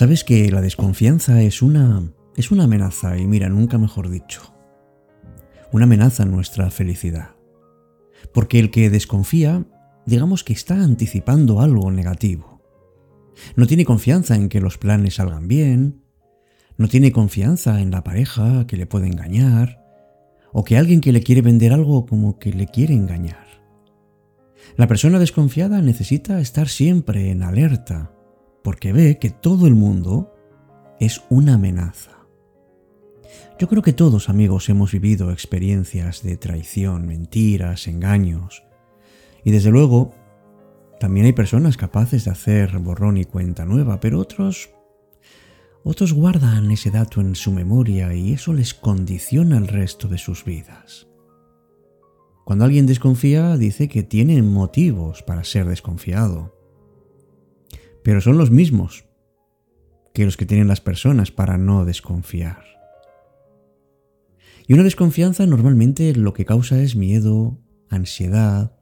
Sabes que la desconfianza es una es una amenaza y mira, nunca mejor dicho. Una amenaza a nuestra felicidad. Porque el que desconfía, digamos que está anticipando algo negativo. No tiene confianza en que los planes salgan bien, no tiene confianza en la pareja que le puede engañar, o que alguien que le quiere vender algo como que le quiere engañar. La persona desconfiada necesita estar siempre en alerta, porque ve que todo el mundo es una amenaza. Yo creo que todos amigos hemos vivido experiencias de traición, mentiras, engaños. Y desde luego, también hay personas capaces de hacer borrón y cuenta nueva, pero otros... Otros guardan ese dato en su memoria y eso les condiciona el resto de sus vidas. Cuando alguien desconfía, dice que tiene motivos para ser desconfiado. Pero son los mismos que los que tienen las personas para no desconfiar. Y una desconfianza normalmente lo que causa es miedo, ansiedad,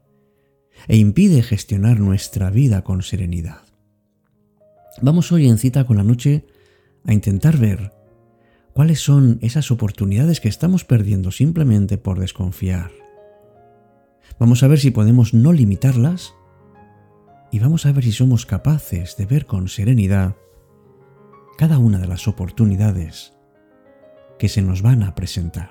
e impide gestionar nuestra vida con serenidad. Vamos hoy en cita con la noche a intentar ver cuáles son esas oportunidades que estamos perdiendo simplemente por desconfiar. Vamos a ver si podemos no limitarlas y vamos a ver si somos capaces de ver con serenidad cada una de las oportunidades que se nos van a presentar.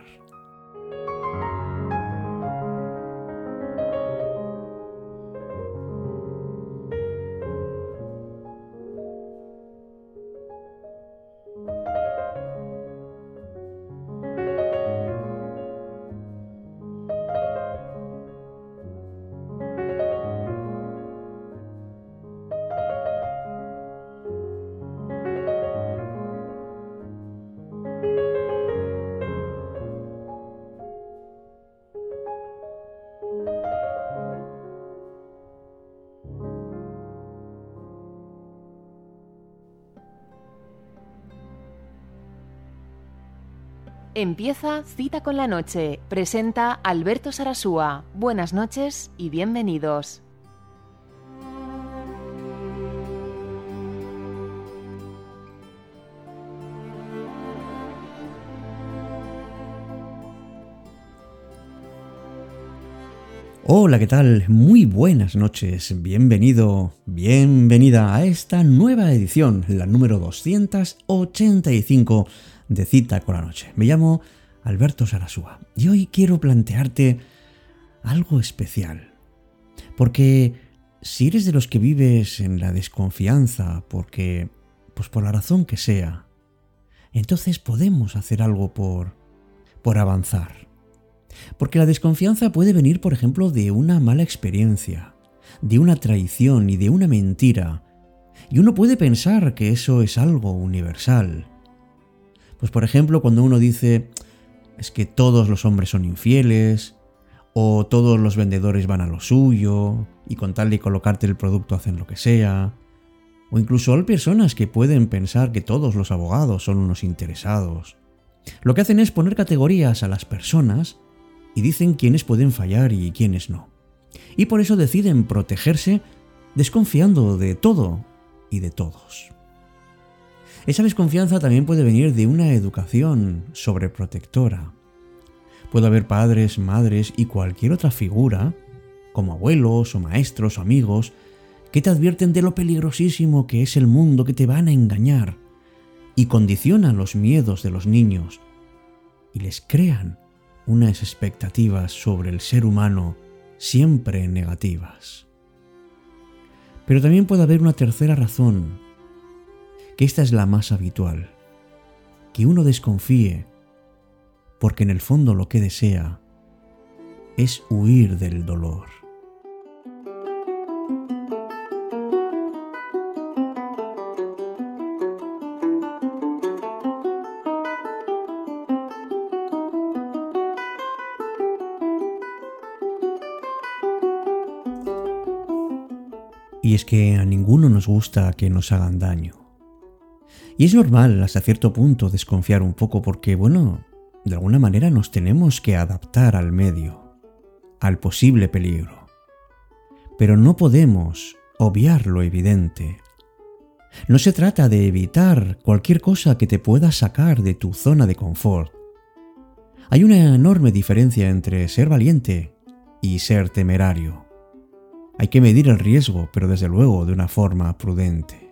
Empieza Cita con la Noche. Presenta Alberto Sarasúa. Buenas noches y bienvenidos. Hola, ¿qué tal? Muy buenas noches. Bienvenido, bienvenida a esta nueva edición, la número 285 de cita con la noche. Me llamo Alberto Sarasúa y hoy quiero plantearte algo especial. Porque si eres de los que vives en la desconfianza, porque, pues por la razón que sea, entonces podemos hacer algo por, por avanzar. Porque la desconfianza puede venir, por ejemplo, de una mala experiencia, de una traición y de una mentira. Y uno puede pensar que eso es algo universal, pues por ejemplo, cuando uno dice es que todos los hombres son infieles, o todos los vendedores van a lo suyo, y con tal de colocarte el producto hacen lo que sea, o incluso hay personas que pueden pensar que todos los abogados son unos interesados. Lo que hacen es poner categorías a las personas y dicen quiénes pueden fallar y quiénes no. Y por eso deciden protegerse desconfiando de todo y de todos. Esa desconfianza también puede venir de una educación sobreprotectora. Puede haber padres, madres y cualquier otra figura, como abuelos o maestros o amigos, que te advierten de lo peligrosísimo que es el mundo, que te van a engañar y condicionan los miedos de los niños y les crean unas expectativas sobre el ser humano siempre negativas. Pero también puede haber una tercera razón que esta es la más habitual, que uno desconfíe, porque en el fondo lo que desea es huir del dolor. Y es que a ninguno nos gusta que nos hagan daño. Y es normal hasta cierto punto desconfiar un poco porque, bueno, de alguna manera nos tenemos que adaptar al medio, al posible peligro. Pero no podemos obviar lo evidente. No se trata de evitar cualquier cosa que te pueda sacar de tu zona de confort. Hay una enorme diferencia entre ser valiente y ser temerario. Hay que medir el riesgo, pero desde luego de una forma prudente.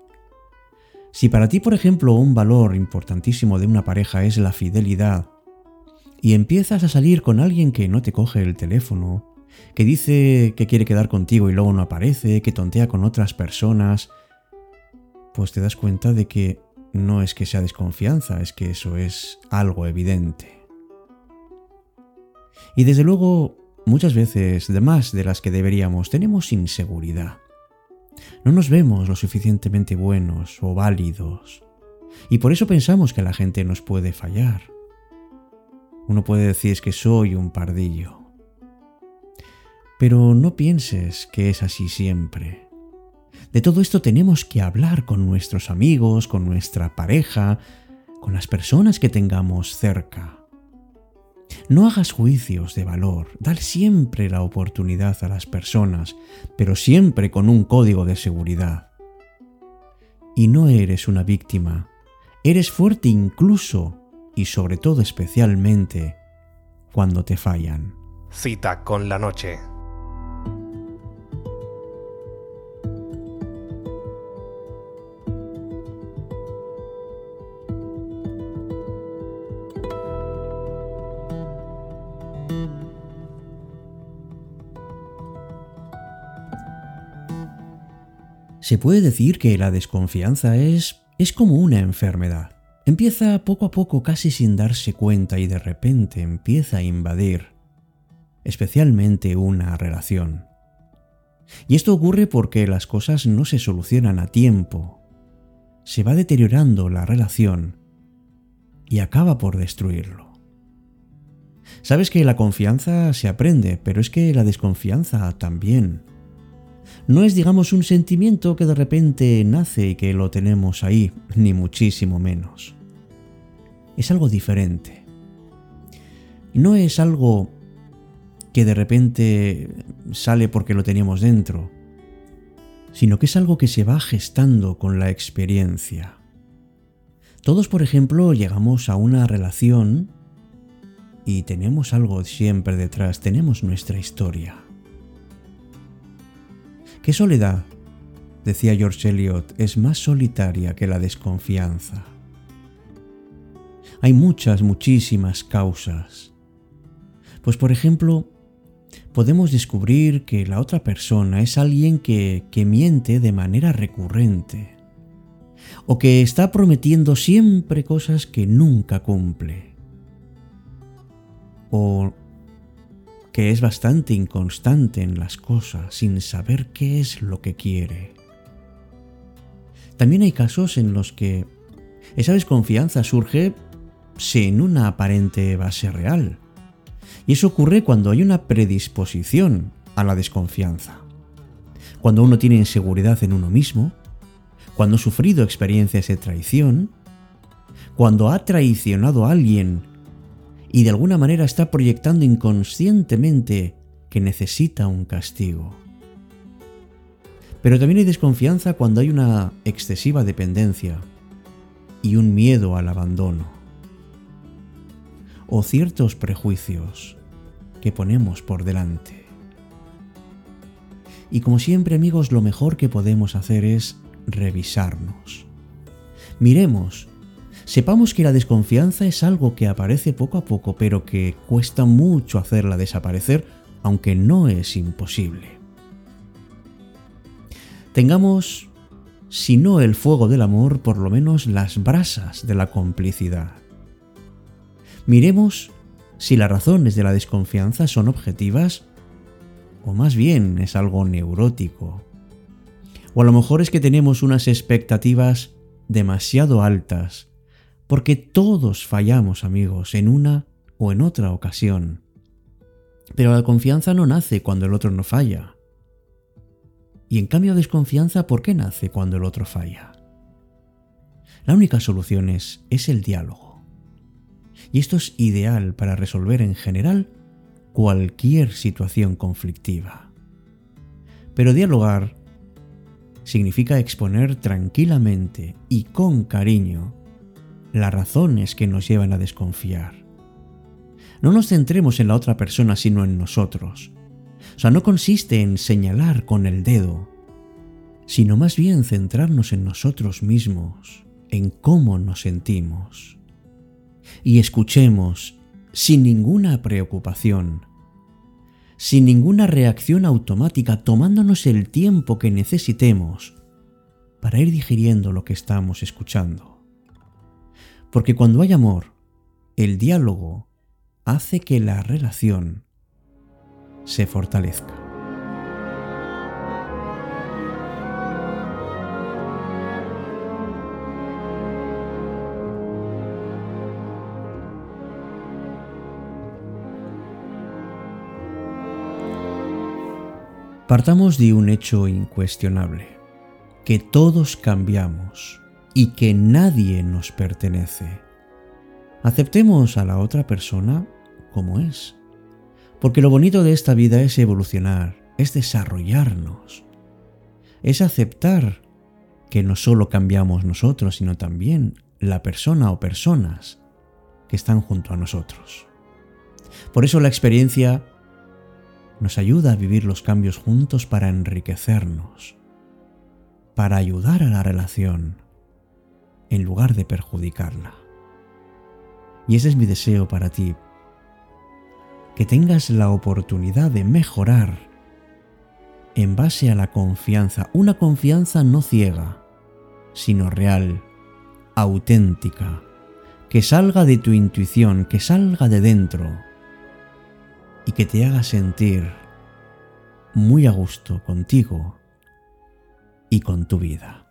Si para ti, por ejemplo, un valor importantísimo de una pareja es la fidelidad, y empiezas a salir con alguien que no te coge el teléfono, que dice que quiere quedar contigo y luego no aparece, que tontea con otras personas, pues te das cuenta de que no es que sea desconfianza, es que eso es algo evidente. Y desde luego, muchas veces, de más de las que deberíamos, tenemos inseguridad. No nos vemos lo suficientemente buenos o válidos. Y por eso pensamos que la gente nos puede fallar. Uno puede decir es que soy un pardillo. Pero no pienses que es así siempre. De todo esto tenemos que hablar con nuestros amigos, con nuestra pareja, con las personas que tengamos cerca. No hagas juicios de valor, dale siempre la oportunidad a las personas, pero siempre con un código de seguridad. Y no eres una víctima, eres fuerte incluso y sobre todo especialmente cuando te fallan. Cita con la noche. Se puede decir que la desconfianza es, es como una enfermedad. Empieza poco a poco casi sin darse cuenta y de repente empieza a invadir, especialmente una relación. Y esto ocurre porque las cosas no se solucionan a tiempo. Se va deteriorando la relación y acaba por destruirlo. Sabes que la confianza se aprende, pero es que la desconfianza también no es, digamos, un sentimiento que de repente nace y que lo tenemos ahí, ni muchísimo menos. Es algo diferente. No es algo que de repente sale porque lo teníamos dentro, sino que es algo que se va gestando con la experiencia. Todos, por ejemplo, llegamos a una relación y tenemos algo siempre detrás, tenemos nuestra historia. ¿Qué soledad? decía George Eliot, es más solitaria que la desconfianza. Hay muchas, muchísimas causas. Pues por ejemplo, podemos descubrir que la otra persona es alguien que, que miente de manera recurrente o que está prometiendo siempre cosas que nunca cumple. O que es bastante inconstante en las cosas sin saber qué es lo que quiere. También hay casos en los que esa desconfianza surge sin una aparente base real. Y eso ocurre cuando hay una predisposición a la desconfianza. Cuando uno tiene inseguridad en uno mismo, cuando ha sufrido experiencias de traición, cuando ha traicionado a alguien y de alguna manera está proyectando inconscientemente que necesita un castigo. Pero también hay desconfianza cuando hay una excesiva dependencia y un miedo al abandono. O ciertos prejuicios que ponemos por delante. Y como siempre amigos, lo mejor que podemos hacer es revisarnos. Miremos Sepamos que la desconfianza es algo que aparece poco a poco, pero que cuesta mucho hacerla desaparecer, aunque no es imposible. Tengamos, si no el fuego del amor, por lo menos las brasas de la complicidad. Miremos si las razones de la desconfianza son objetivas o más bien es algo neurótico. O a lo mejor es que tenemos unas expectativas demasiado altas porque todos fallamos, amigos, en una o en otra ocasión. Pero la confianza no nace cuando el otro no falla. Y en cambio desconfianza, ¿por qué nace cuando el otro falla? La única solución es, es el diálogo. Y esto es ideal para resolver en general cualquier situación conflictiva. Pero dialogar significa exponer tranquilamente y con cariño las razones que nos llevan a desconfiar. No nos centremos en la otra persona sino en nosotros. O sea, no consiste en señalar con el dedo, sino más bien centrarnos en nosotros mismos, en cómo nos sentimos. Y escuchemos sin ninguna preocupación, sin ninguna reacción automática, tomándonos el tiempo que necesitemos para ir digiriendo lo que estamos escuchando. Porque cuando hay amor, el diálogo hace que la relación se fortalezca. Partamos de un hecho incuestionable, que todos cambiamos y que nadie nos pertenece. Aceptemos a la otra persona como es, porque lo bonito de esta vida es evolucionar, es desarrollarnos, es aceptar que no solo cambiamos nosotros, sino también la persona o personas que están junto a nosotros. Por eso la experiencia nos ayuda a vivir los cambios juntos para enriquecernos, para ayudar a la relación, en lugar de perjudicarla. Y ese es mi deseo para ti, que tengas la oportunidad de mejorar en base a la confianza, una confianza no ciega, sino real, auténtica, que salga de tu intuición, que salga de dentro, y que te haga sentir muy a gusto contigo y con tu vida.